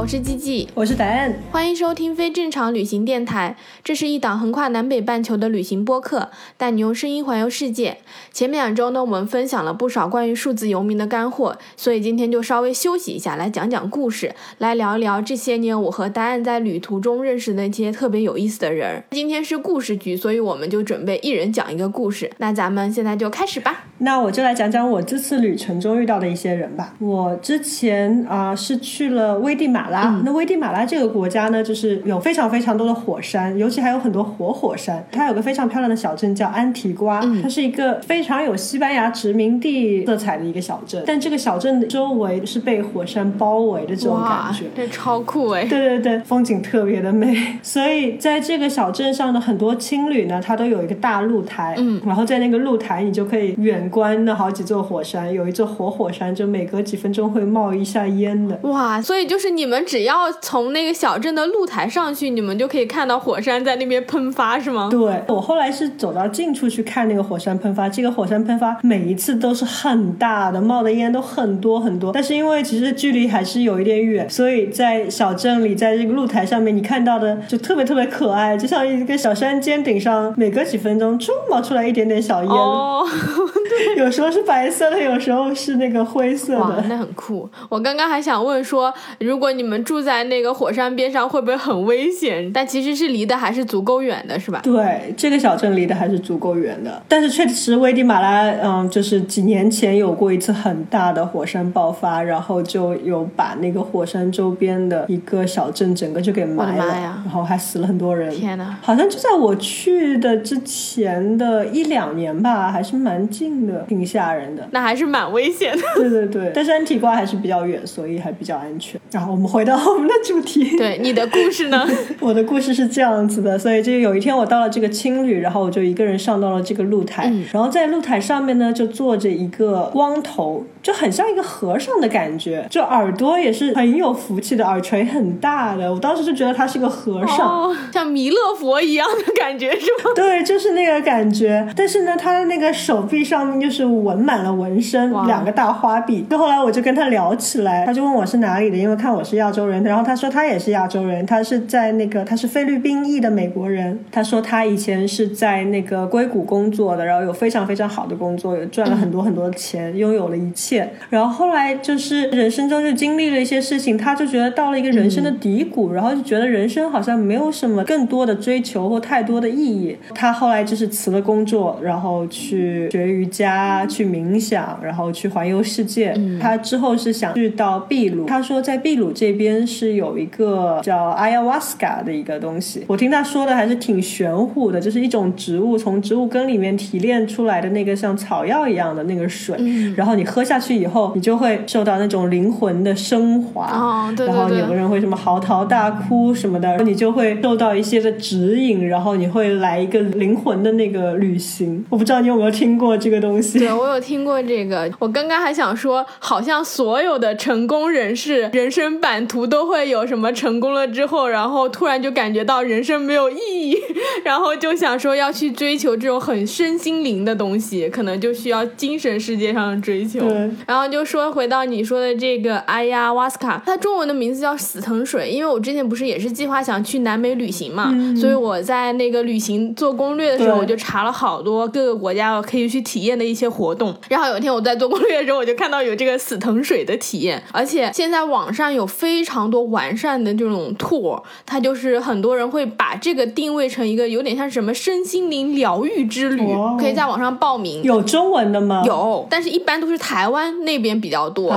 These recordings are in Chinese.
我是季季，我是答案，欢迎收听非正常旅行电台。这是一档横跨南北半球的旅行播客，带你用声音环游世界。前面两周呢，我们分享了不少关于数字游民的干货，所以今天就稍微休息一下，来讲讲故事，来聊一聊这些年我和答案在旅途中认识的一些特别有意思的人。今天是故事局，所以我们就准备一人讲一个故事。那咱们现在就开始吧。那我就来讲讲我这次旅程中遇到的一些人吧。我之前啊是去了危地马。那危地马拉这个国家呢，就是有非常非常多的火山，尤其还有很多活火山。它有个非常漂亮的小镇叫安提瓜，它是一个非常有西班牙殖民地色彩的一个小镇。但这个小镇的周围是被火山包围的这种感觉，这超酷哎！对对对，风景特别的美。所以在这个小镇上的很多青旅呢，它都有一个大露台，嗯，然后在那个露台你就可以远观那好几座火山，有一座活火山就每隔几分钟会冒一下烟的。哇，所以就是你们。只要从那个小镇的露台上去，你们就可以看到火山在那边喷发，是吗？对，我后来是走到近处去看那个火山喷发。这个火山喷发每一次都是很大的，冒的烟都很多很多。但是因为其实距离还是有一点远，所以在小镇里，在这个露台上面，你看到的就特别特别可爱，就像一个小山尖顶上，每隔几分钟就冒出来一点点小烟。哦，对，有时候是白色的，有时候是那个灰色的。哇，那很酷。我刚刚还想问说，如果你们。住在那个火山边上会不会很危险？但其实是离得还是足够远的，是吧？对，这个小镇离得还是足够远的。但是确实，危地马拉，嗯，就是几年前有过一次很大的火山爆发，然后就有把那个火山周边的一个小镇整个就给埋了，然后还死了很多人。天哪！好像就在我去的之前的一两年吧，还是蛮近的，挺吓人的。那还是蛮危险的。对对对，但是安提瓜还是比较远，所以还比较安全。然后我们回到。我们的主题，对你的故事呢？我的故事是这样子的，所以就有一天我到了这个青旅，然后我就一个人上到了这个露台，然后在露台上面呢就坐着一个光头，就很像一个和尚的感觉，就耳朵也是很有福气的，耳垂很大的。我当时就觉得他是个和尚，像弥勒佛一样的感觉是吗？对，就是那个感觉。但是呢，他的那个手臂上面就是纹满了纹身，两个大花臂。就后来我就跟他聊起来，他就问我是哪里的，因为看我是亚洲人。然后他说他也是亚洲人，他是在那个他是菲律宾裔的美国人。他说他以前是在那个硅谷工作的，然后有非常非常好的工作，也赚了很多很多钱，拥有了一切。然后后来就是人生中就经历了一些事情，他就觉得到了一个人生的低谷，然后就觉得人生好像没有什么更多的追求或太多的意义。他后来就是辞了工作，然后去学瑜伽、去冥想，然后去环游世界。他之后是想去到秘鲁，他说在秘鲁这边。是有一个叫 ayahuasca 的一个东西，我听他说的还是挺玄乎的，就是一种植物从植物根里面提炼出来的那个像草药一样的那个水，然后你喝下去以后，你就会受到那种灵魂的升华，然后有的人会什么嚎啕大哭什么的，你就会受到一些的指引，然后你会来一个灵魂的那个旅行。我不知道你有没有听过这个东西？对我有听过这个，我刚刚还想说，好像所有的成功人士人生版图。都会有什么成功了之后，然后突然就感觉到人生没有意义，然后就想说要去追求这种很身心灵的东西，可能就需要精神世界上的追求。然后就说回到你说的这个哎呀瓦斯卡，它中文的名字叫死藤水，因为我之前不是也是计划想去南美旅行嘛，所以我在那个旅行做攻略的时候，我就查了好多各个国家可以去体验的一些活动。然后有一天我在做攻略的时候，我就看到有这个死藤水的体验，而且现在网上有非常。多完善的这种 tour，它就是很多人会把这个定位成一个有点像什么身心灵疗愈之旅，可以在网上报名。有中文的吗？有，但是一般都是台湾那边比较多。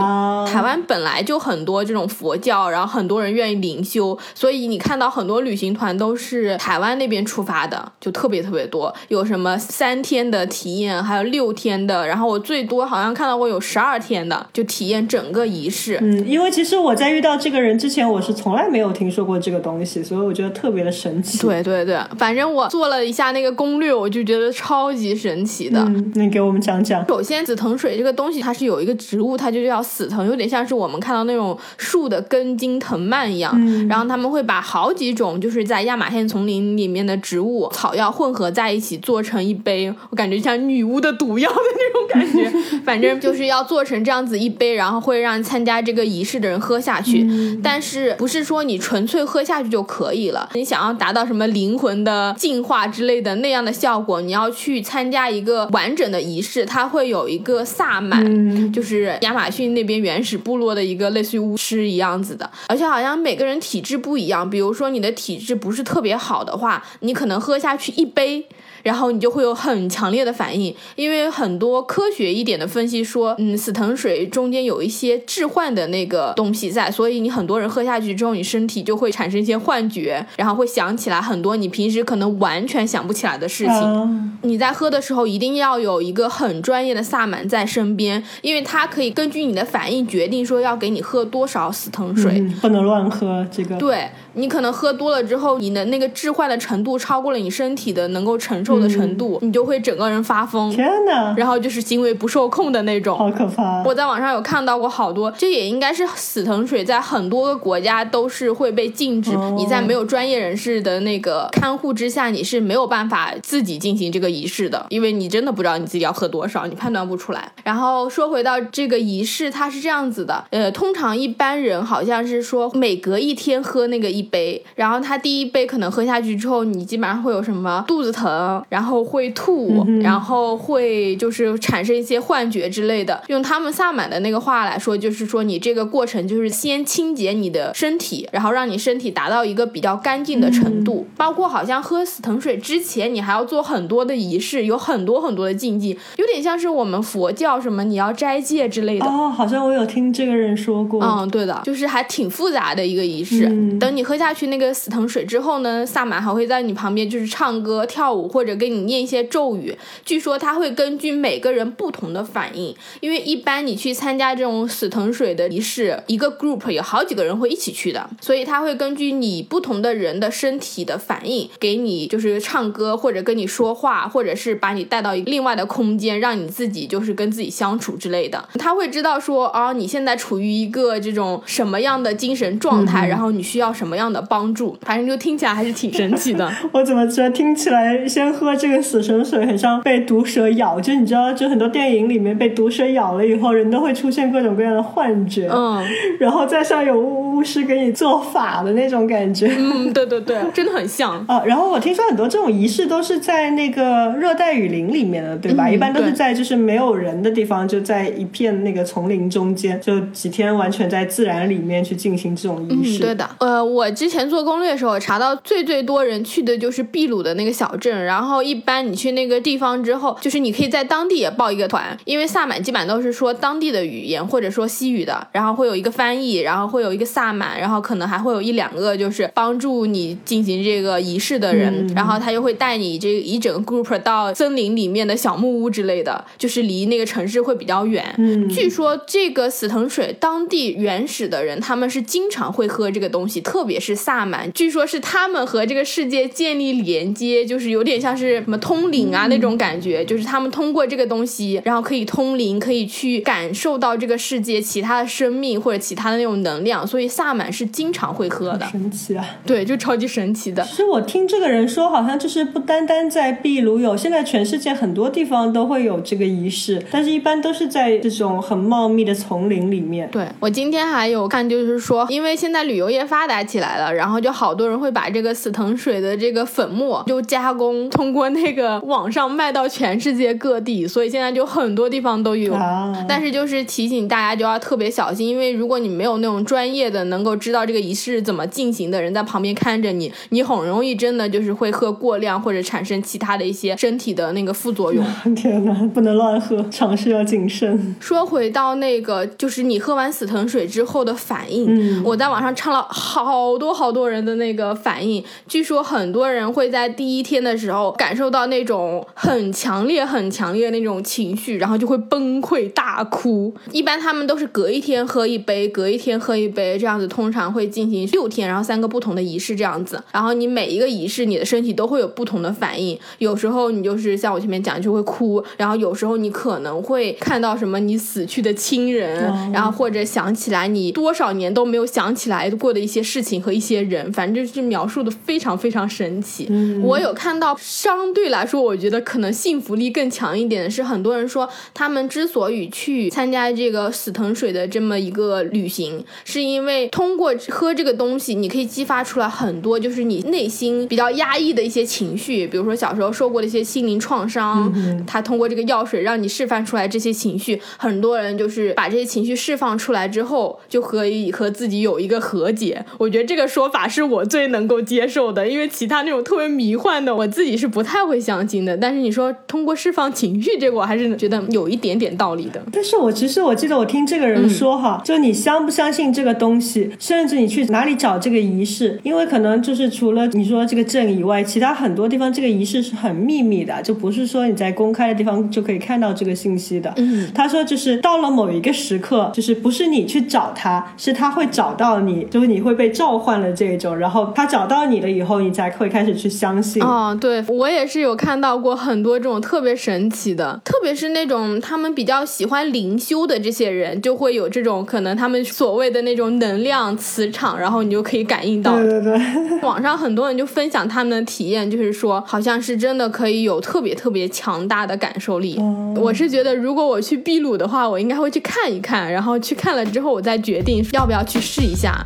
台湾本来就很多这种佛教，然后很多人愿意灵修，所以你看到很多旅行团都是台湾那边出发的，就特别特别多。有什么三天的体验，还有六天的，然后我最多好像看到过有十二天的，就体验整个仪式。嗯，因为其实我在遇到这个人之前，我是从来没有听说过这个东西，所以我觉得特别的神奇。对对对，反正我做了一下那个攻略，我就觉得超级神奇的。嗯，你给我们讲讲。首先，紫藤水这个东西，它是有一个植物，它就叫死藤，有点像是我们看到那种树的根茎藤蔓一样。嗯。然后他们会把好几种就是在亚马逊丛林里面的植物草药混合在一起，做成一杯，我感觉像女巫的毒药的那种感觉。反正就是要做成这样子一杯，然后会让参加这个仪式的人喝下去。但是不是说你纯粹喝下去就可以了？你想要达到什么灵魂的净化之类的那样的效果，你要去参加一个完整的仪式，它会有一个萨满，就是亚马逊那边原始部落的一个类似于巫师一样子的。而且好像每个人体质不一样，比如说你的体质不是特别好的话，你可能喝下去一杯。然后你就会有很强烈的反应，因为很多科学一点的分析说，嗯，死藤水中间有一些致幻的那个东西在，所以你很多人喝下去之后，你身体就会产生一些幻觉，然后会想起来很多你平时可能完全想不起来的事情。你在喝的时候一定要有一个很专业的萨满在身边，因为他可以根据你的反应决定说要给你喝多少死藤水，不能乱喝这个。对。你可能喝多了之后，你的那个致幻的程度超过了你身体的能够承受的程度，你就会整个人发疯。天哪！然后就是行为不受控的那种，好可怕。我在网上有看到过好多，这也应该是死藤水在很多个国家都是会被禁止。你在没有专业人士的那个看护之下，你是没有办法自己进行这个仪式的，因为你真的不知道你自己要喝多少，你判断不出来。然后说回到这个仪式，它是这样子的，呃，通常一般人好像是说每隔一天喝那个一杯，然后。他第一杯可能喝下去之后，你基本上会有什么肚子疼，然后会吐，然后会就是产生一些幻觉之类的。用他们萨满的那个话来说，就是说你这个过程就是先清洁你的身体，然后让你身体达到一个比较干净的程度。包括好像喝死藤水之前，你还要做很多的仪式，有很多很多的禁忌，有点像是我们佛教什么你要斋戒之类的。哦，好像我有听这个人说过。嗯，对的，就是还挺复杂的一个仪式。等你喝下去那个死。藤水之后呢，萨满还会在你旁边就是唱歌跳舞，或者给你念一些咒语。据说他会根据每个人不同的反应，因为一般你去参加这种死藤水的仪式，一个 group 有好几个人会一起去的，所以他会根据你不同的人的身体的反应，给你就是唱歌或者跟你说话，或者是把你带到一个另外的空间，让你自己就是跟自己相处之类的。他会知道说啊，你现在处于一个这种什么样的精神状态，然后你需要什么样的帮助。反正就听起来还是挺神奇的。我怎么觉得听起来先喝这个死神水很像被毒蛇咬？就你知道，就很多电影里面被毒蛇咬了以后，人都会出现各种各样的幻觉。嗯，然后再像有巫师给你做法的那种感觉。嗯，对对对，真的很像啊。然后我听说很多这种仪式都是在那个热带雨林里面的，对吧？一般都是在就是没有人的地方，就在一片那个丛林中间，就几天完全在自然里面去进行这种仪式。对的。呃，我之前做攻略的时候查。查到最最多人去的就是秘鲁的那个小镇，然后一般你去那个地方之后，就是你可以在当地也报一个团，因为萨满基本上都是说当地的语言或者说西语的，然后会有一个翻译，然后会有一个萨满，然后可能还会有一两个就是帮助你进行这个仪式的人，然后他就会带你这一整个 group 到森林里面的小木屋之类的，就是离那个城市会比较远。嗯，据说这个死藤水当地原始的人他们是经常会喝这个东西，特别是萨满，据说是。他们和这个世界建立连接，就是有点像是什么通灵啊那种感觉，就是他们通过这个东西，然后可以通灵，可以去感受到这个世界其他的生命或者其他的那种能量，所以萨满是经常会喝的。神奇啊！对，就超级神奇的。其实我听这个人说，好像就是不单单在秘鲁有，现在全世界很多地方都会有这个仪式，但是一般都是在这种很茂密的丛林里面。对我今天还有看，就是说，因为现在旅游业发达起来了，然后就好多人会。把这个死藤水的这个粉末就加工，通过那个网上卖到全世界各地，所以现在就很多地方都有。但是就是提醒大家就要特别小心，因为如果你没有那种专业的能够知道这个仪式怎么进行的人在旁边看着你，你很容易真的就是会喝过量或者产生其他的一些身体的那个副作用。天哪，不能乱喝，尝试要谨慎。说回到那个，就是你喝完死藤水之后的反应，我在网上唱了好多好多人的那个。反应，据说很多人会在第一天的时候感受到那种很强烈、很强烈的那种情绪，然后就会崩溃大哭。一般他们都是隔一天喝一杯，隔一天喝一杯，这样子通常会进行六天，然后三个不同的仪式这样子。然后你每一个仪式，你的身体都会有不同的反应。有时候你就是像我前面讲，就会哭；然后有时候你可能会看到什么你死去的亲人，然后或者想起来你多少年都没有想起来过的一些事情和一些人，反正就是描述的非常非常神奇。我有看到相对来说，我觉得可能幸福力更强一点的是，很多人说他们之所以去参加这个死藤水的这么一个旅行，是因为通过喝这个东西，你可以激发出来很多就是你内心比较压抑的一些情绪，比如说小时候受过的一些心灵创伤，他通过这个药水让你释放出来这些情绪。很多人就是把这些情绪释放出来之后，就可以和自己有一个和解。我觉得这个说法是我最能够接受的，因为其他那种特别迷幻的，我自己是不太会相信的。但是你说通过释放情绪，这个我还是觉得有一点点道理的。但是我其实我记得我听这个人说哈，就你相不相信这个东西，甚至你去哪里找这个仪式，因为可能就是除了你说这个镇以外，其他很多地方这个仪式是很秘密的，就不是说你在公开的地方就可以看到这个信息的。嗯，他说就是到了某一个时刻，就是不是你去找他，是他会找到你，就是你会被召唤了这种，然后他找到你了以后，你才会开始去相信。哦，对我也是有看到过很多这种特别神奇的，特别是那种他们比较喜欢灵修的这些人，就会有这种可能他们所谓的那种能量磁场，然后你就可以感应到。对对对，网上很多人就分享他们的体验，就是说好像是真的可以有特别特别强大的感受力。我是觉得如果我去秘鲁的话，我应该会去看一看，然后去看了之后，我再决定要不要去试一下。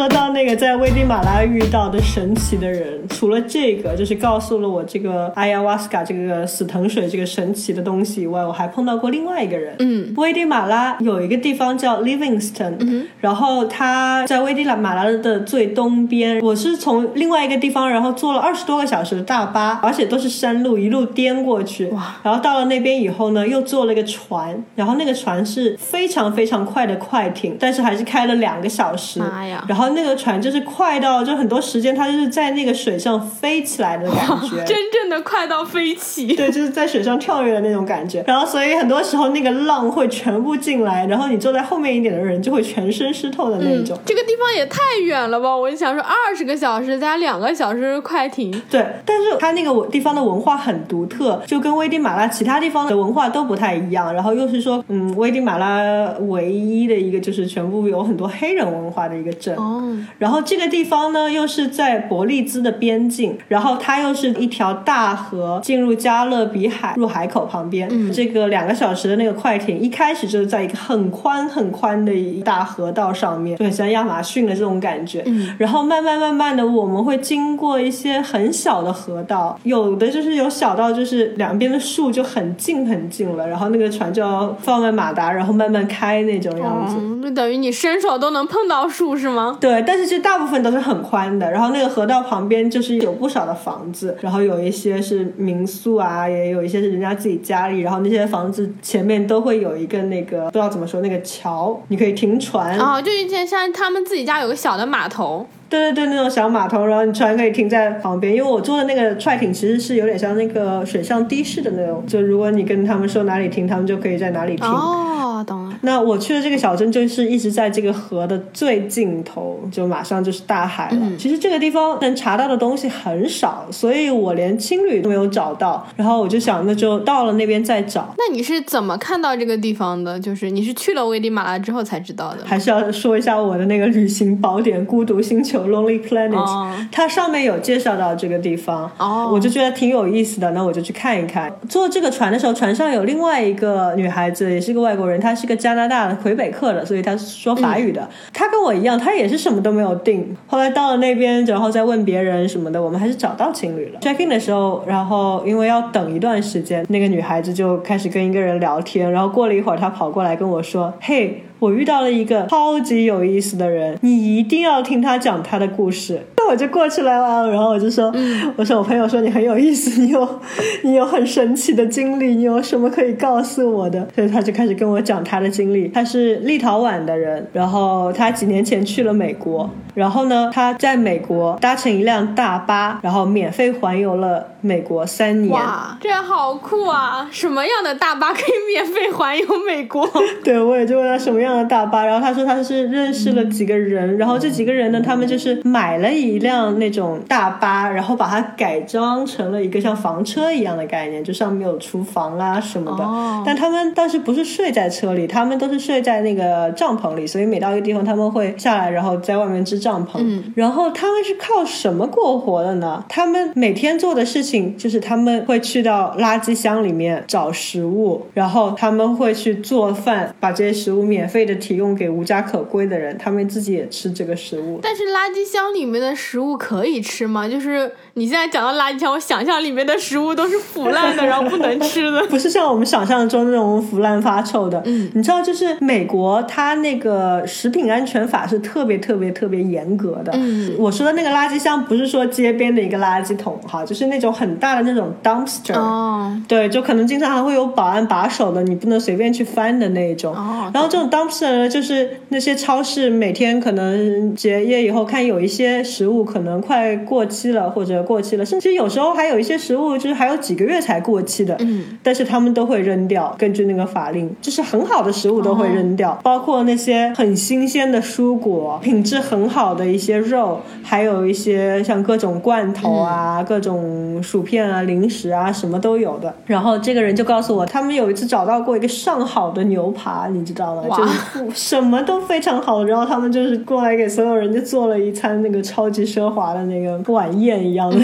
说到那个在危地马拉遇到的神奇的人，除了这个，就是告诉了我这个阿亚瓦斯卡这个死藤水这个神奇的东西以外，我还碰到过另外一个人。嗯，危地马拉有一个地方叫 Livingston，嗯然后它在危地马拉的最东边。我是从另外一个地方，然后坐了二十多个小时的大巴，而且都是山路，一路颠过去。哇！然后到了那边以后呢，又坐了个船，然后那个船是非常非常快的快艇，但是还是开了两个小时。妈呀！然后那个船就是快到，就很多时间它就是在那个水上飞起来的感觉，真正的快到飞起。对，就是在水上跳跃的那种感觉。然后所以很多时候那个浪会全部进来，然后你坐在后面一点的人就会全身湿透的那种。这个地方也太远了吧！我就想说，二十个小时加两个小时快艇。对，但是它那个地方的文化很独特，就跟危地马拉其他地方的文化都不太一样。然后又是说，嗯，危地马拉唯一的一个就是全部有很多黑人文化的一个镇。哦，然后这个地方呢，又是在伯利兹的边境，然后它又是一条大河进入加勒比海入海口旁边。嗯这个两个小时的那个快艇，一开始就是在一个很宽很宽的一大河道上面，就很像亚马逊的这种感觉。嗯，然后慢慢慢慢的，我们会经过一些很小的河道，有的就是有小到就是两边的树就很近很近了，然后那个船就要放在马达，然后慢慢开那种样子。嗯，就等于你伸手都能碰到树是吗？对，对但是其实大部分都是很宽的，然后那个河道旁边就是有不少的房子，然后有一些是民宿啊，也有一些是人家自己家里，然后那些房子前面都会有一个那个不知道怎么说那个桥，你可以停船。哦，就以前像他们自己家有个小的码头。对对对，那种小码头，然后你船可以停在旁边。因为我坐的那个快艇其实是有点像那个水上的士的那种，就如果你跟他们说哪里停，他们就可以在哪里停。哦，懂了。那我去的这个小镇就是一直在这个河的最尽头，就马上就是大海了。嗯其实这个地方能查到的东西很少，所以我连青旅都没有找到。然后我就想，那就到了那边再找。那你是怎么看到这个地方的？就是你是去了危地马拉之后才知道的？还是要说一下我的那个旅行宝典《孤独星球》（Lonely Planet），、哦它上面有介绍到这个地方。哦我就觉得挺有意思的，那我就去看一看。坐这个船的时候，船上有另外一个女孩子，也是个外国人，她是个加拿大的魁北克的，所以他说法语的。他跟我一样，他也是什么都没有定。后来到了那边，然后再问别人什么的，我们还是找到情侣了。check in 的时候，然后因为要等一段时间，那个女孩子就开始跟一个人聊天，然后过了一会儿，她跑过来跟我说：“嘿。”我遇到了一个超级有意思的人，你一定要听他讲他的故事。我就过去了，然后我就说，我说我朋友说你很有意思，你有 你有很神奇的经历，你有什么可以告诉我的？所以他就开始跟我讲他的经历。他是立陶宛的人，然后他几年前去了美国，然后呢，他在美国搭乘一辆大巴，然后免费环游了美国三年。哇，这好酷啊！什么样的大巴可以免费环游美国？对，我也就问他什么样的大巴，然后他说他是认识了几个人，然后这几个人呢，他们就是买了一辆那种大巴，然后把它改装成了一个像房车一样的概念，就上面有厨房啦什么的。哦。但他们当时不是睡在车里，他们都是睡在那个帐篷里，所以每到一个地方他们会下来，然后在外面支帐篷。嗯。然后他们是靠什么过活的呢？他们每天做的事情就是他们会去到垃圾箱里面找食物，然后他们会去做饭，把这些食物免费的提供给无家可归的人，他们自己也吃这个食物。但是垃圾箱里面的食物可以吃吗？就是你现在讲到垃圾箱，我想象里面的食物都是腐烂的，然后不能吃的，不是像我们想象中那种腐烂发臭的。嗯，你知道，就是美国它那个食品安全法是特别特别特别严格的。嗯，我说的那个垃圾箱不是说街边的一个垃圾桶哈，就是那种很大的那种 dumpster。哦，对，就可能经常还会有保安把守的，你不能随便去翻的那种。哦，然后这种 dumpster 呢，就是那些超市每天可能结业以后，看有一些食物可能快过期了或者过期了，甚至有时候还有一些食物就是还有几个月才过期的。嗯，但是他们都会扔掉，根据那个法令，就是很好的食物都会扔掉，包括那些很新鲜的蔬果，品质很好的一些肉。还有一些像各种罐头啊、各种薯片啊、零食啊，什么都有的。然后这个人就告诉我，他们有一次找到过一个上好的牛扒，你知道吗？就是什么都非常好。然后他们就是过来给所有人就做了一餐那个超级奢华的那个晚宴一样的。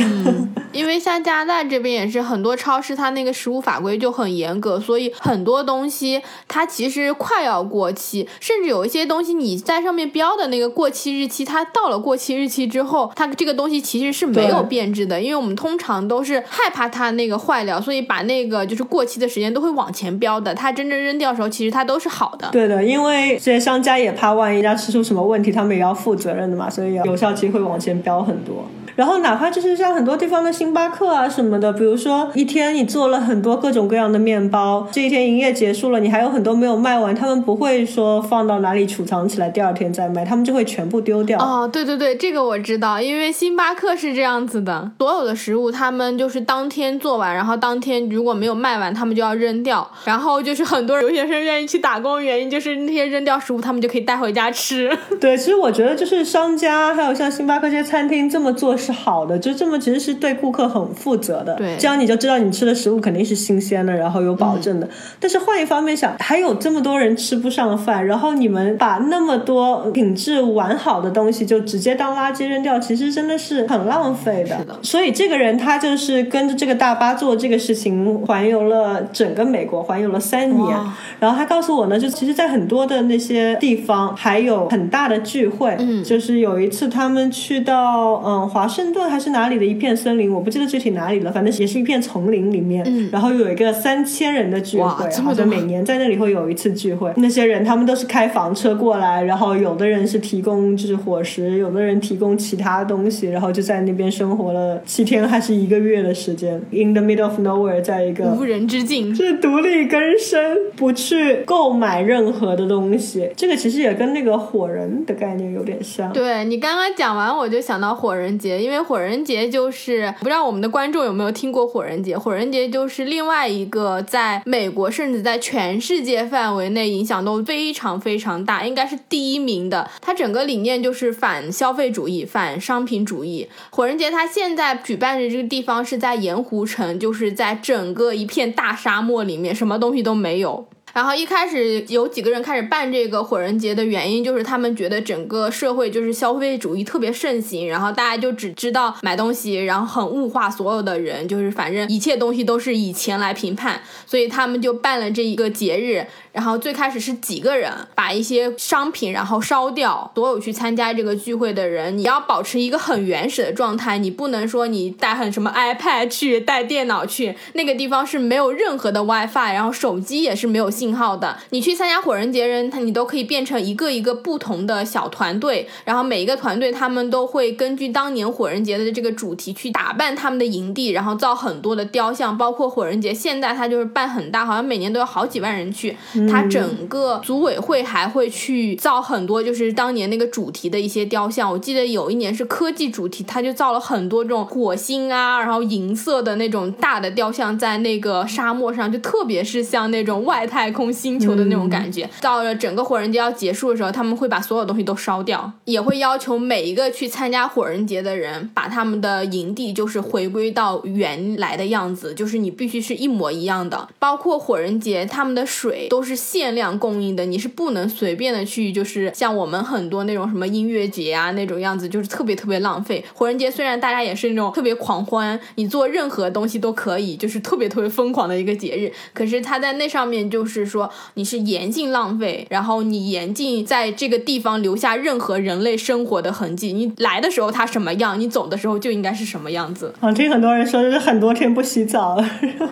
因为像加拿大这边也是很多超市，它那个食物法规就很严格，所以很多东西它其实快要过期，甚至有一些东西你在上面标的那个过期日期，它到了过期日期之后，它这个东西其实是没有变质的。因为我们通常都是害怕它那个坏掉，所以把那个就是过期的时间都会往前标的。它真正扔掉的时候，其实它都是好的。对的，因为这些商家也怕万一家吃出什么问题，他们也要负责任的嘛，所以有效期会往前标很多。然后哪怕就是像很多地方的星巴克啊什么的，比如说一天你做了很多各种各样的面包，这一天营业结束了，你还有很多没有卖完，他们不会说放到哪里储藏起来，第二天再卖，他们就会全部丢掉。哦，对对对，这个我知道，因为星巴克是这样子的，所有的食物他们就是当天做完，然后当天如果没有卖完，他们就要扔掉。然后就是很多留学生愿意去打工的原因，就是那些扔掉食物，他们就可以带回家吃。对，其实我觉得就是商家还有像星巴克这些餐厅这么做是好的，就这么其实是对顾客很负责的。对，这样你就知道你吃的食物肯定是新鲜的，然后有保证的。但是换一方面想，还有这么多人吃不上饭，然后你们把那么多品质完好的东西就直接当垃圾扔掉，其实真的是很浪费的。是的。所以这个人他就是跟着这个大巴做这个事情，环游了整个美国，环游了三年。然后他告诉我呢，就其实，在很多的那些地方还有很大的聚会。嗯。就是有一次他们去到嗯华盛顿还是哪里的一片森林，我不记得具体哪里了，反正也是一片丛林里面。嗯。然后有一个三千人的聚会，好像每年在那里会有一次聚会。那些人他们都是开房车过来，然后有的人是提供就是伙食，有的人提供其他东西，然后就在那边生活了七天还是一个月的时间。In the middle of nowhere，在一个无人之境，是独立根生，不去购买任何的东西。这个其实也跟那个火人的概念有点像。对你刚刚讲完，我就想到火人节，因为火人节就是不知道我们的观众有没有听过火人节。火人节就是另外一个在美国甚至在全世界范围内影响都非常非常大，应该是第一名的。它整个理念就是反消费主义、反商品主义。火人节它现在举办的这个地方是在盐湖城，就是在整个一片大沙漠里面，什么东西都没有。然后一开始有几个人开始办这个火人节的原因，就是他们觉得整个社会就是消费主义特别盛行，然后大家就只知道买东西，然后很物化所有的人，就是反正一切东西都是以钱来评判，所以他们就办了这一个节日。然后最开始是几个人把一些商品然后烧掉，所有去参加这个聚会的人，你要保持一个很原始的状态，你不能说你带很什么 iPad 去，带电脑去，那个地方是没有任何的 WiFi，然后手机也是没有信。信号的。你去参加火人节人，他你都可以变成一个一个不同的小团队，然后每一个团队他们都会根据当年火人节的这个主题去打扮他们的营地，然后造很多的雕像，包括火人节现在它就是办很大，好像每年都有好几万人去。它整个组委会还会去造很多就是当年那个主题的一些雕像。我记得有一年是科技主题，他就造了很多这种火星啊，然后银色的那种大的雕像在那个沙漠上，就特别是像那种外太空星球的那种感觉。到了整个火人节要结束的时候，他们会把所有东西都烧掉，也会要求每一个去参加火人节的人把他们的营地就是回归到原来的样子，就是你必须是一模一样的。包括火人节，他们的水都是限量供应的，你是不能随便的去，就是像我们很多那种什么音乐节啊那种样子，就是特别特别浪费。火人节虽然大家也是那种特别狂欢，你做任何东西都可以，就是特别特别疯狂的一个节日，可是他在那上面就是说你是严禁浪费，然后你严禁在这个地方留下任何人类生活的痕迹。你来的时候它什么样，你走的时候就应该是什么样子。啊，听很多人说就是很多天不洗澡。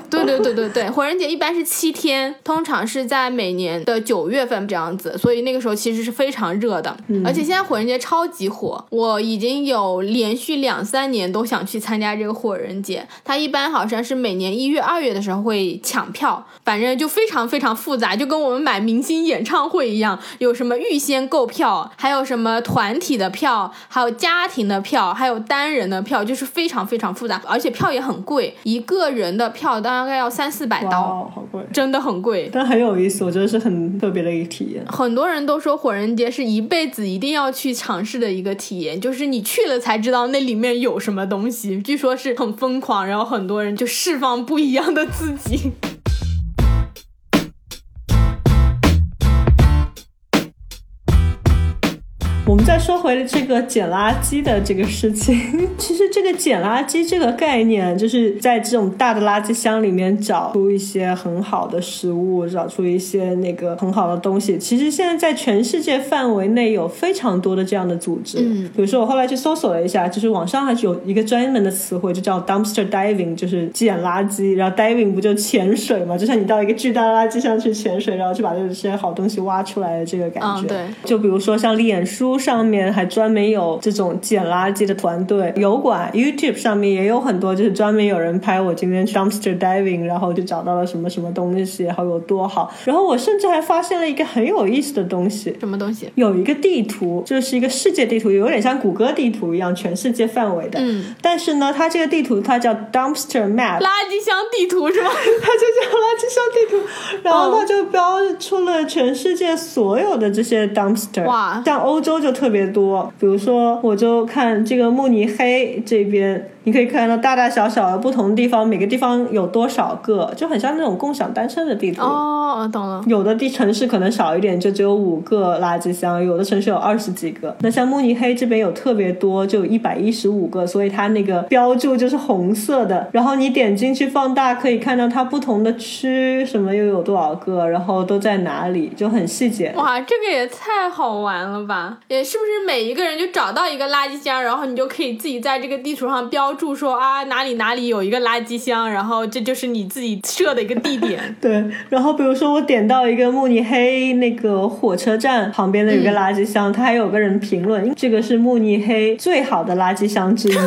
对对对对对，火人节一般是七天，通常是在每年的九月份这样子，所以那个时候其实是非常热的。而且现在火人节超级火，我已经有连续两三年都想去参加这个火人节。它一般好像是每年一月、二月的时候会抢票，反正就非常非常复杂，就跟我们买明星演唱会一样，有什么预先购票，还有什么团体的票，还有家庭的票，还有单人的票，就是非常非常复杂，而且票也很贵，一个人的票大概要三四百刀，好贵，真的很贵，但很有意思，我觉得是很特别的一个体验。很多人都说火人节是一辈子一定要去尝试的一个体验，就是你去了才知道那里面有什么东西，据说是很疯狂，然后很多人就释放不一样的自己。我们再说回这个捡垃圾的这个事情，其实这个捡垃圾这个概念，就是在这种大的垃圾箱里面找出一些很好的食物，找出一些那个很好的东西。其实现在在全世界范围内有非常多的这样的组织。嗯，比如说我后来去搜索了一下，就是网上还是有一个专门的词汇，就叫 dumpster diving，就是捡垃圾。然后 diving 不就潜水嘛，就像你到一个巨大的垃圾箱去潜水，然后去把这些好东西挖出来的这个感觉。嗯，对。就比如说像脸书。上面还专门有这种捡垃圾的团队，油管、YouTube 上面也有很多，就是专门有人拍我今天 dumpster diving，然后就找到了什么什么东西，然后有多好。然后我甚至还发现了一个很有意思的东西，什么东西？有一个地图，就是一个世界地图，有点像谷歌地图一样，全世界范围的。嗯。但是呢，它这个地图它叫 dumpster map，垃圾箱地图是吗？它就叫垃圾箱地图，然后它就标出了全世界所有的这些 dumpster。哇！像欧洲。就特别多，比如说，我就看这个慕尼黑这边。你可以看到大大小小的不同地方，每个地方有多少个，就很像那种共享单车的地图。哦，懂了。有的地城市可能少一点，就只有五个垃圾箱；有的城市有二十几个。那像慕尼黑这边有特别多，就一百一十五个，所以它那个标注就是红色的。然后你点进去放大，可以看到它不同的区什么又有多少个，然后都在哪里，就很细节。哇，这个也太好玩了吧！也是不是每一个人就找到一个垃圾箱，然后你就可以自己在这个地图上标。注说啊哪里哪里有一个垃圾箱，然后这就是你自己设的一个地点。对，然后比如说我点到一个慕尼黑那个火车站旁边的有一个垃圾箱，他还有个人评论，这个是慕尼黑最好的垃圾箱之一。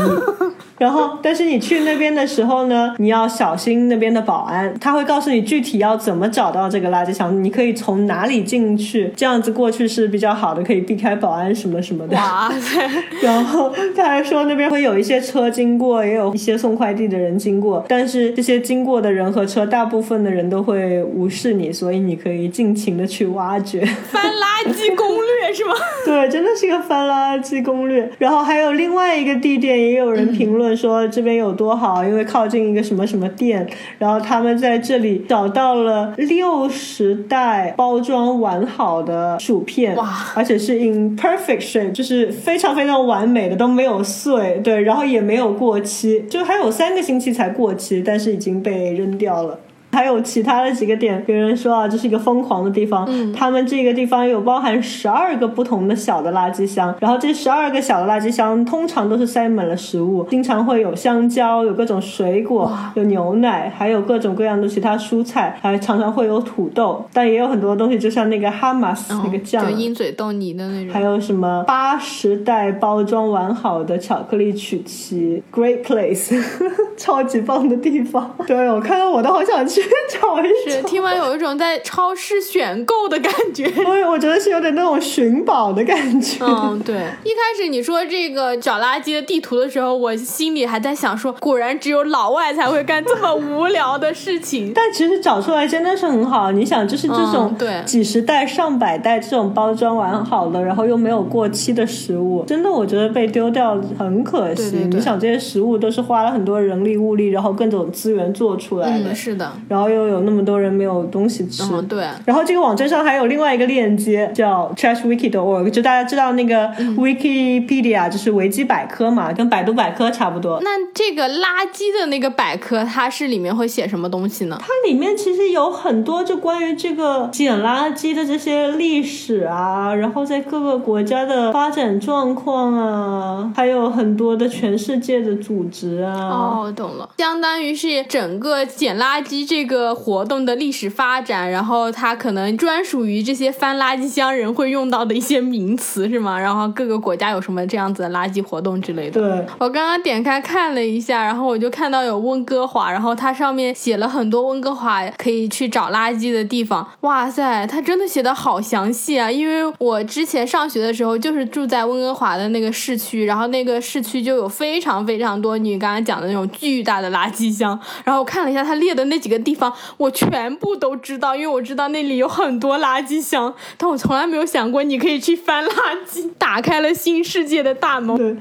然后，但是你去那边的时候呢，你要小心那边的保安，他会告诉你具体要怎么找到这个垃圾箱，你可以从哪里进去，这样子过去是比较好的，可以避开保安什么什么的。哇塞！然后他还说那边会有一些车经过，也有一些送快递的人经过，但是这些经过的人和车，大部分的人都会无视你，所以你可以尽情的去挖掘。翻垃圾攻略是吗？对，真的是一个翻垃圾攻略。然后还有另外一个地点，也有人评论。说这边有多好，因为靠近一个什么什么店，然后他们在这里找到了六十袋包装完好的薯片，哇！而且是 in perfect shape，就是非常非常完美的，都没有碎，对，然后也没有过期，就还有三个星期才过期，但是已经被扔掉了。还有其他的几个点，别人说啊，这是一个疯狂的地方。嗯，他们这个地方有包含十二个不同的小的垃圾箱，然后这十二个小的垃圾箱通常都是塞满了食物，经常会有香蕉，有各种水果，有牛奶，还有各种各样的其他蔬菜，还常常会有土豆，但也有很多东西，就像那个哈马斯那个酱，就鹰嘴豆泥的那种，还有什么八十袋包装完好的巧克力曲奇，Great Place，超级棒的地方。对我看到我都好想去 找一是听完有一种在超市选购的感觉。对，我觉得是有点那种寻宝的感觉。嗯，对。一开始你说这个找垃圾的地图的时候，我心里还在想说，果然只有老外才会干这么无聊的事情。但其实找出来真的是很好。你想，就是这种对几十袋、上百袋这种包装完好的，然后又没有过期的食物，真的我觉得被丢掉很可惜。你想，这些食物都是花了很多人力物力，然后各种资源做出来的，是的。然后又有那么多人没有东西吃，对。然后这个网站上还有另外一个链接叫 trashwiki.org，就大家知道那个 Wikipedia 就是维基百科嘛，跟百度百科差不多。那这个垃圾的那个百科，它是里面会写什么东西呢？它里面其实有很多就关于这个捡垃圾的这些历史啊，然后在各个国家的发展状况啊，还有很多的全世界的组织啊。哦，懂了，相当于是整个捡垃圾这个活动的历史发展，然后它可能专属于这些翻垃圾箱人会用到的一些名词是吗？然后各个国家有什么这样子的垃圾活动之类的。对，我刚刚点开看了一下，然后我就看到有温哥华，然后它上面写了很多温哥华可以去找垃圾的地方。哇塞，它真的写的好详细啊！因为我之前上学的时候就是住在温哥华的那个市区，然后那个市区就有非常非常多你刚刚讲的那种巨大的垃圾箱。然后我看了一下它列的那几个地方，我全部都知道，因为我知道那里有很多垃圾箱，但我从来没有想过你可以去翻垃圾，打开了新世界的大门。对，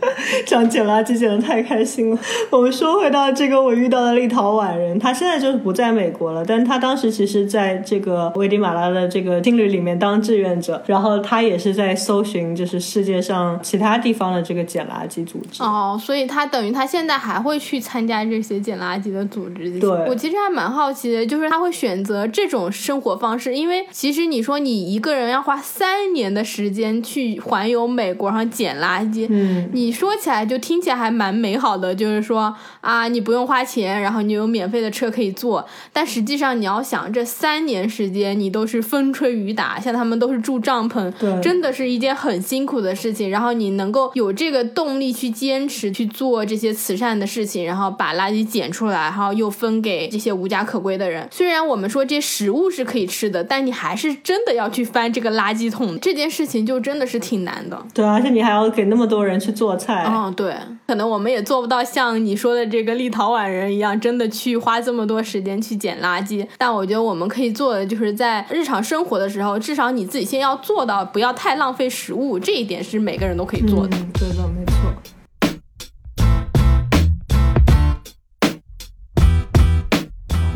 这样捡垃圾捡的太开心了。我们说回到这个我遇到的立陶宛人，他现在就是不在美国了，但他当时其实在这个危地马拉的这个青旅里面当志愿者，然后他也是在搜寻就是世界上其他地方的这个捡垃圾组织。哦，所以他等于他现在还会去参加这些捡垃圾的组织。对，我其实还蛮好奇的，就是他会选择这种生活方式，因为其实你说你一个人要花三年的时间去环游美国上捡垃圾，嗯，你说起来就听起来还蛮美好的，就是说啊，你不用花钱，然后你有免费的车可以坐，但实际上你要想这三年时间你都是风吹雨打，像他们都是住帐篷，对，真的是一件很辛苦的事情。然后你能够有这个动力去坚持去做这些慈善的事情，然后把垃圾捡出来，然后又分给这些无家可归的人。虽然我们说这食物是可以吃的，但你还是真的要去翻这个垃圾桶，这件事情就真的是挺难的。对，而且你还要给那么多人去做菜。嗯，对，可能我们也做不到像你说的这个立陶宛人一样，真的去花这么多时间去捡垃圾。但我觉得我们可以做的，就是在日常生活的时候，至少你自己先要做到不要太浪费食物，这一点是每个人都可以做的。嗯，对的，没错。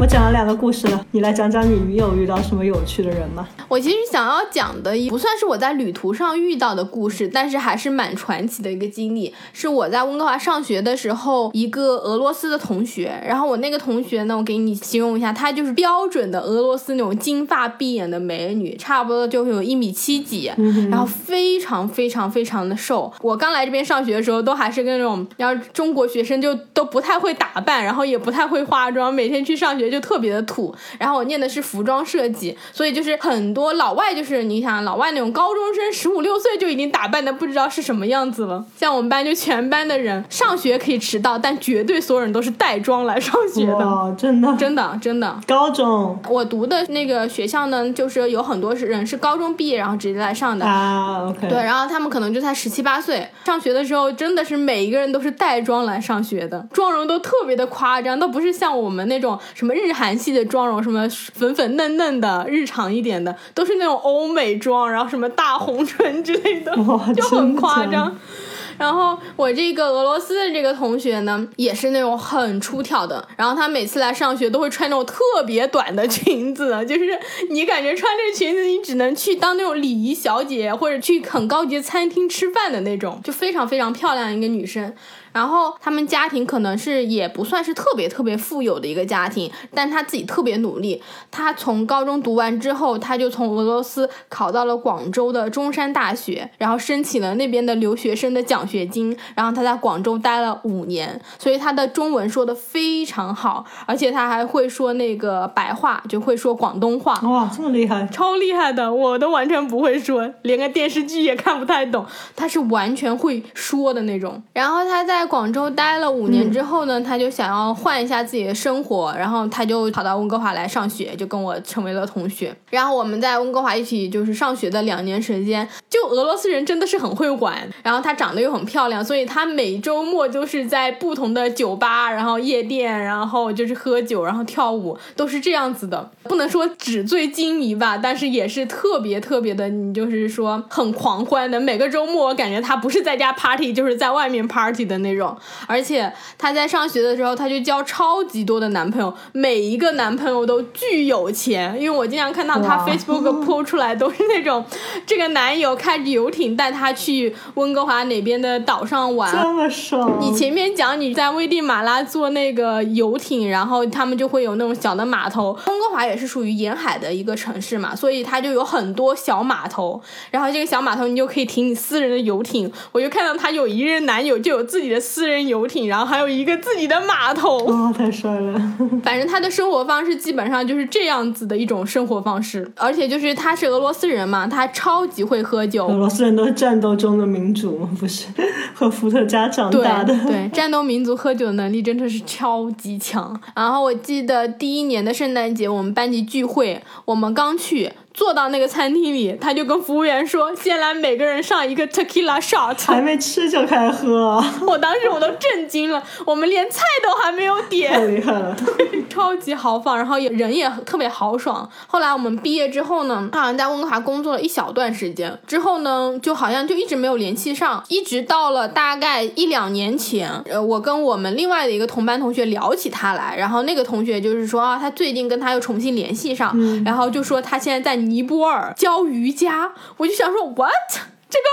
我讲了两个故事了，你来讲讲你有遇到什么有趣的人吗？我其实想要讲的不算是我在旅途上遇到的故事，但是还是蛮传奇的一个经历。是我在温哥华上学的时候，一个俄罗斯的同学。然后我那个同学呢，我给你形容一下，她就是标准的俄罗斯那种金发碧眼的美女，差不多就有一米七几，然后非常非常非常的瘦。我刚来这边上学的时候，都还是跟那种，然后中国学生就都不太会打扮，然后也不太会化妆，每天去上学。就特别的土，然后我念的是服装设计，所以就是很多老外，就是你想老外那种高中生，十五六岁就已经打扮的不知道是什么样子了。像我们班就全班的人上学可以迟到，但绝对所有人都是带妆来上学的。哇，真的，真的，真的。高中我读的那个学校呢，就是有很多人是高中毕业然后直接来上的啊。OK。对，然后他们可能就才十七八岁，上学的时候真的是每一个人都是带妆来上学的，妆容都特别的夸张，都不是像我们那种什么。日韩系的妆容，什么粉粉嫩嫩的，日常一点的，都是那种欧美妆，然后什么大红唇之类的，就很夸张。然后我这个俄罗斯的这个同学呢，也是那种很出挑的。然后他每次来上学都会穿那种特别短的 裙子，就是你感觉穿这裙子，你只能去当那种礼仪小姐，或者去很高级餐厅吃饭的那种，就非常非常漂亮一个女生。然后他们家庭可能是也不算是特别特别富有的一个家庭，但他自己特别努力。他从高中读完之后，他就从俄罗斯考到了广州的中山大学，然后申请了那边的留学生的奖学金。然后他在广州待了五年，所以他的中文说的非常好，而且他还会说那个白话，就会说广东话。哇，这么厉害，超厉害的，我都完全不会说，连个电视剧也看不太懂。他是完全会说的那种。然后他在。在广州待了五年之后呢，他就想要换一下自己的生活，然后他就跑到温哥华来上学，就跟我成为了同学。然后我们在温哥华一起就是上学的两年时间，就俄罗斯人真的是很会玩，然后她长得又很漂亮，所以她每周末就是在不同的酒吧，然后夜店，然后就是喝酒，然后跳舞，都是这样子的。不能说纸醉金迷吧，但是也是特别特别的，你就是说很狂欢的。每个周末我感觉她不是在家 party，就是在外面 party 的那。那种，而且她在上学的时候，她就交超级多的男朋友，每一个男朋友都巨有钱。因为我经常看到她 Facebook 铺出来都是那种，这个男友开着游艇带她去温哥华哪边的岛上玩，这么爽。你前面讲你在危地马拉坐那个游艇，然后他们就会有那种小的码头。温哥华也是属于沿海的一个城市嘛，所以它就有很多小码头，然后这个小码头你就可以停你私人的游艇。我就看到她有一任男友就有自己的。私人游艇，然后还有一个自己的码头，哇，太帅了！反正他的生活方式基本上就是这样子的一种生活方式，而且就是他是俄罗斯人嘛，他超级会喝酒。俄罗斯人都是战斗中的民族吗？不是，和伏特加长大的。对，战斗民族喝酒能力真的是超级强。然后我记得第一年的圣诞节，我们班级聚会，我们刚去。坐到那个餐厅里，他就跟服务员说：“先来每个人上一个 tequila shot。”还没吃就开始喝，我当时我都震惊了。我们连菜都还没有点，太厉害了，超级豪放，然后也人也特别豪爽。后来我们毕业之后呢，他好像在温哥华工作了一小段时间，之后呢，就好像就一直没有联系上，一直到了大概一两年前，呃，我跟我们另外的一个同班同学聊起他来，然后那个同学就是说啊，他最近跟他又重新联系上，然后就说他现在在。尼泊尔教瑜伽，我就想说，what 这个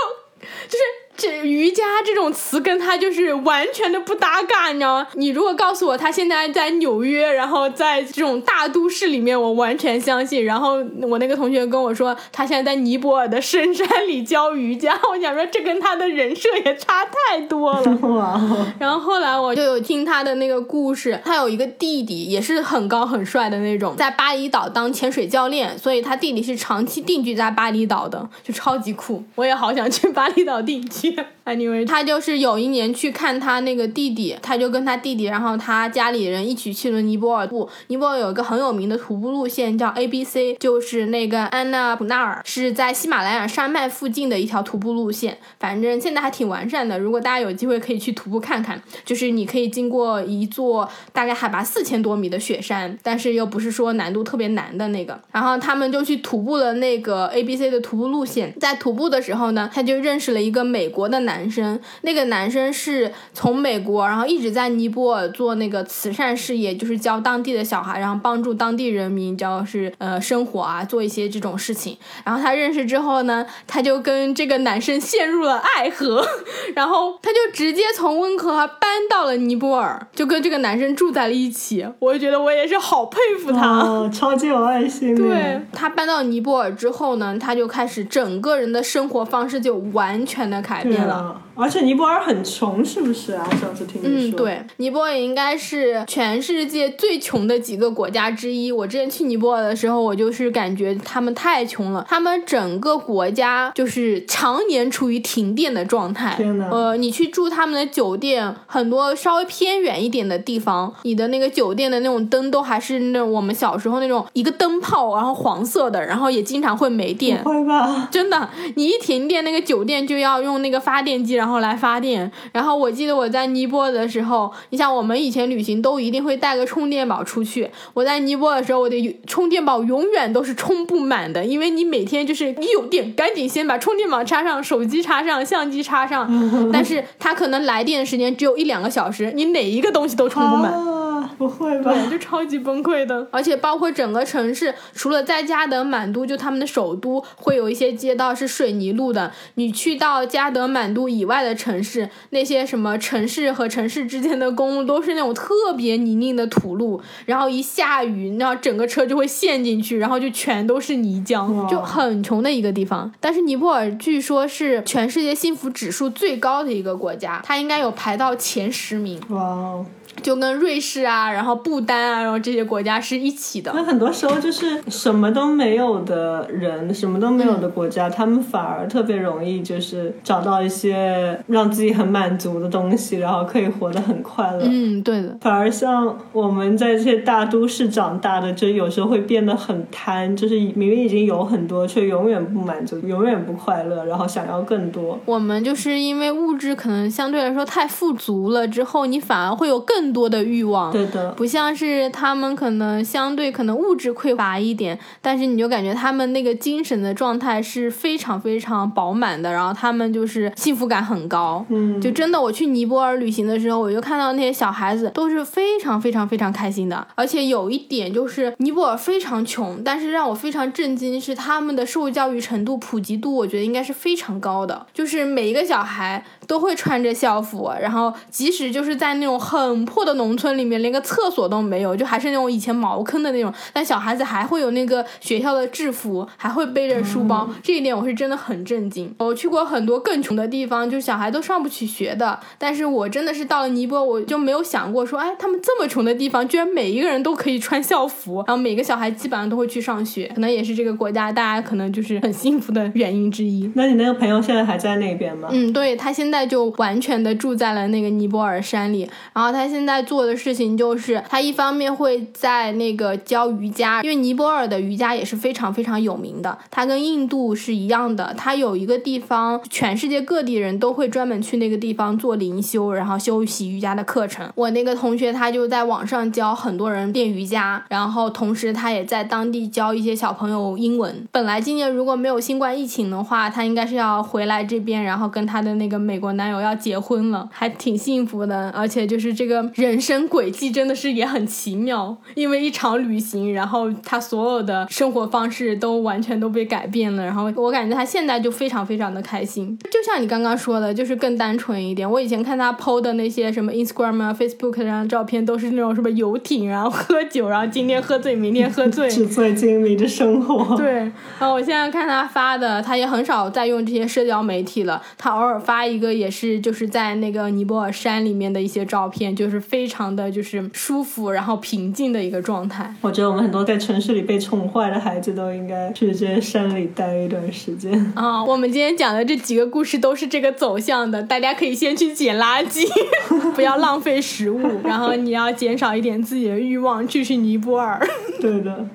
就是。这瑜伽这种词跟他就是完全的不搭嘎，你知道吗？你如果告诉我他现在在纽约，然后在这种大都市里面，我完全相信。然后我那个同学跟我说，他现在在尼泊尔的深山里教瑜伽，我想说这跟他的人设也差太多了。然后后来我就有听他的那个故事，他有一个弟弟也是很高很帅的那种，在巴厘岛当潜水教练，所以他弟弟是长期定居在巴厘岛的，就超级酷。我也好想去巴厘岛定居。yeah. Anyway，他就是有一年去看他那个弟弟，他就跟他弟弟，然后他家里人一起去了尼泊尔。布，尼泊尔有一个很有名的徒步路线叫 A B C，就是那个安娜普纳尔，是在喜马拉雅山脉附近的一条徒步路线。反正现在还挺完善的，如果大家有机会可以去徒步看看。就是你可以经过一座大概海拔四千多米的雪山，但是又不是说难度特别难的那个。然后他们就去徒步了那个 A B C 的徒步路线，在徒步的时候呢，他就认识了一个美国的男。男生，那个男生是从美国，然后一直在尼泊尔做那个慈善事业，就是教当地的小孩，然后帮助当地人民，就是呃生活啊，做一些这种事情。然后他认识之后呢，他就跟这个男生陷入了爱河，然后他就直接从温哥华搬到了尼泊尔，就跟这个男生住在了一起。我就觉得我也是好佩服他，超级有爱心。对他搬到尼泊尔之后呢，他就开始整个人的生活方式就完全的改变了。Oh. 而且尼泊尔很穷，是不是啊？上次听你说，嗯，对，尼泊尔应该是全世界最穷的几个国家之一。我之前去尼泊尔的时候，我就是感觉他们太穷了，他们整个国家就是常年处于停电的状态。天呐，呃，你去住他们的酒店，很多稍微偏远一点的地方，你的那个酒店的那种灯都还是那我们小时候那种一个灯泡，然后黄色的，然后也经常会没电。会吧？真的，你一停电，那个酒店就要用那个发电机，然后。然后来发电。然后我记得我在尼泊尔的时候，你像我们以前旅行都一定会带个充电宝出去。我在尼泊尔的时候，我的充电宝永远都是充不满的，因为你每天就是一有电，赶紧先把充电宝插上，手机插上，相机插上。但是它可能来电的时间只有一两个小时，你哪一个东西都充不满。不会吧？就超级崩溃的，而且包括整个城市，除了在加德满都，就他们的首都会有一些街道是水泥路的。你去到加德满都以外的城市，那些什么城市和城市之间的公路都是那种特别泥泞的土路，然后一下雨，那整个车就会陷进去，然后就全都是泥浆，就很穷的一个地方。但是尼泊尔据说是全世界幸福指数最高的一个国家，它应该有排到前十名。哇。就跟瑞士啊，然后不丹啊，然后这些国家是一起的。那很多时候就是什么都没有的人，什么都没有的国家，他们反而特别容易就是找到一些让自己很满足的东西，然后可以活得很快乐。嗯，对的。反而像我们在这些大都市长大的，就有时候会变得很贪，就是明明已经有很多，却永远不满足，永远不快乐，然后想要更多。我们就是因为物质可能相对来说太富足了，之后你反而会有更。更多的欲望，对的，不像是他们可能相对可能物质匮乏一点，但是你就感觉他们那个精神的状态是非常非常饱满的，然后他们就是幸福感很高，嗯，就真的我去尼泊尔旅行的时候，我就看到那些小孩子都是非常非常非常开心的，而且有一点就是尼泊尔非常穷，但是让我非常震惊是他们的受教育程度普及度，我觉得应该是非常高的，就是每一个小孩都会穿着校服，然后即使就是在那种很。破的农村里面连个厕所都没有，就还是那种以前茅坑的那种，但小孩子还会有那个学校的制服，还会背着书包，这一点我是真的很震惊。我去过很多更穷的地方，就小孩都上不起学的，但是我真的是到了尼泊尔，我就没有想过说，哎，他们这么穷的地方，居然每一个人都可以穿校服，然后每个小孩基本上都会去上学，可能也是这个国家大家可能就是很幸福的原因之一。那你那个朋友现在还在那边吗？嗯，对他现在就完全的住在了那个尼泊尔山里，然后他现在。在做的事情就是，他一方面会在那个教瑜伽，因为尼泊尔的瑜伽也是非常非常有名的，它跟印度是一样的，它有一个地方，全世界各地人都会专门去那个地方做灵修，然后修习瑜伽的课程。我那个同学他就在网上教很多人练瑜伽，然后同时他也在当地教一些小朋友英文。本来今年如果没有新冠疫情的话，他应该是要回来这边，然后跟他的那个美国男友要结婚了，还挺幸福的，而且就是这个。人生轨迹真的是也很奇妙，因为一场旅行，然后他所有的生活方式都完全都被改变了。然后我感觉他现在就非常非常的开心，就像你刚刚说的，就是更单纯一点。我以前看他 PO 的那些什么 Instagram 啊、Facebook 上的照片，都是那种什么游艇，然后喝酒，然后今天喝醉，明天喝醉，纸醉金迷的生活。对，然后我现在看他发的，他也很少再用这些社交媒体了。他偶尔发一个，也是就是在那个尼泊尔山里面的一些照片，就是。非常的就是舒服，然后平静的一个状态。我觉得我们很多在城市里被宠坏的孩子都应该去这些山里待一段时间啊。我们今天讲的这几个故事都是这个走向的，大家可以先去捡垃圾，不要浪费食物，然后你要减少一点自己的欲望，去去尼泊尔。对的。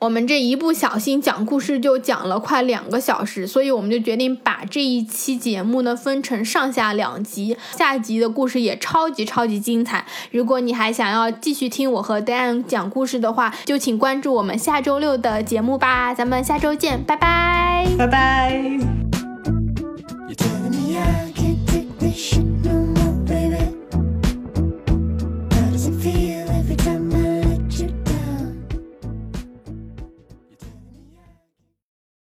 我们这一不小心讲故事就讲了快两个小时，所以我们就决定把这一期节目呢分成上下两集。下集的故事也超级超级精彩。如果你还想要继续听我和 Dan 讲故事的话，就请关注我们下周六的节目吧。咱们下周见，拜拜，拜拜。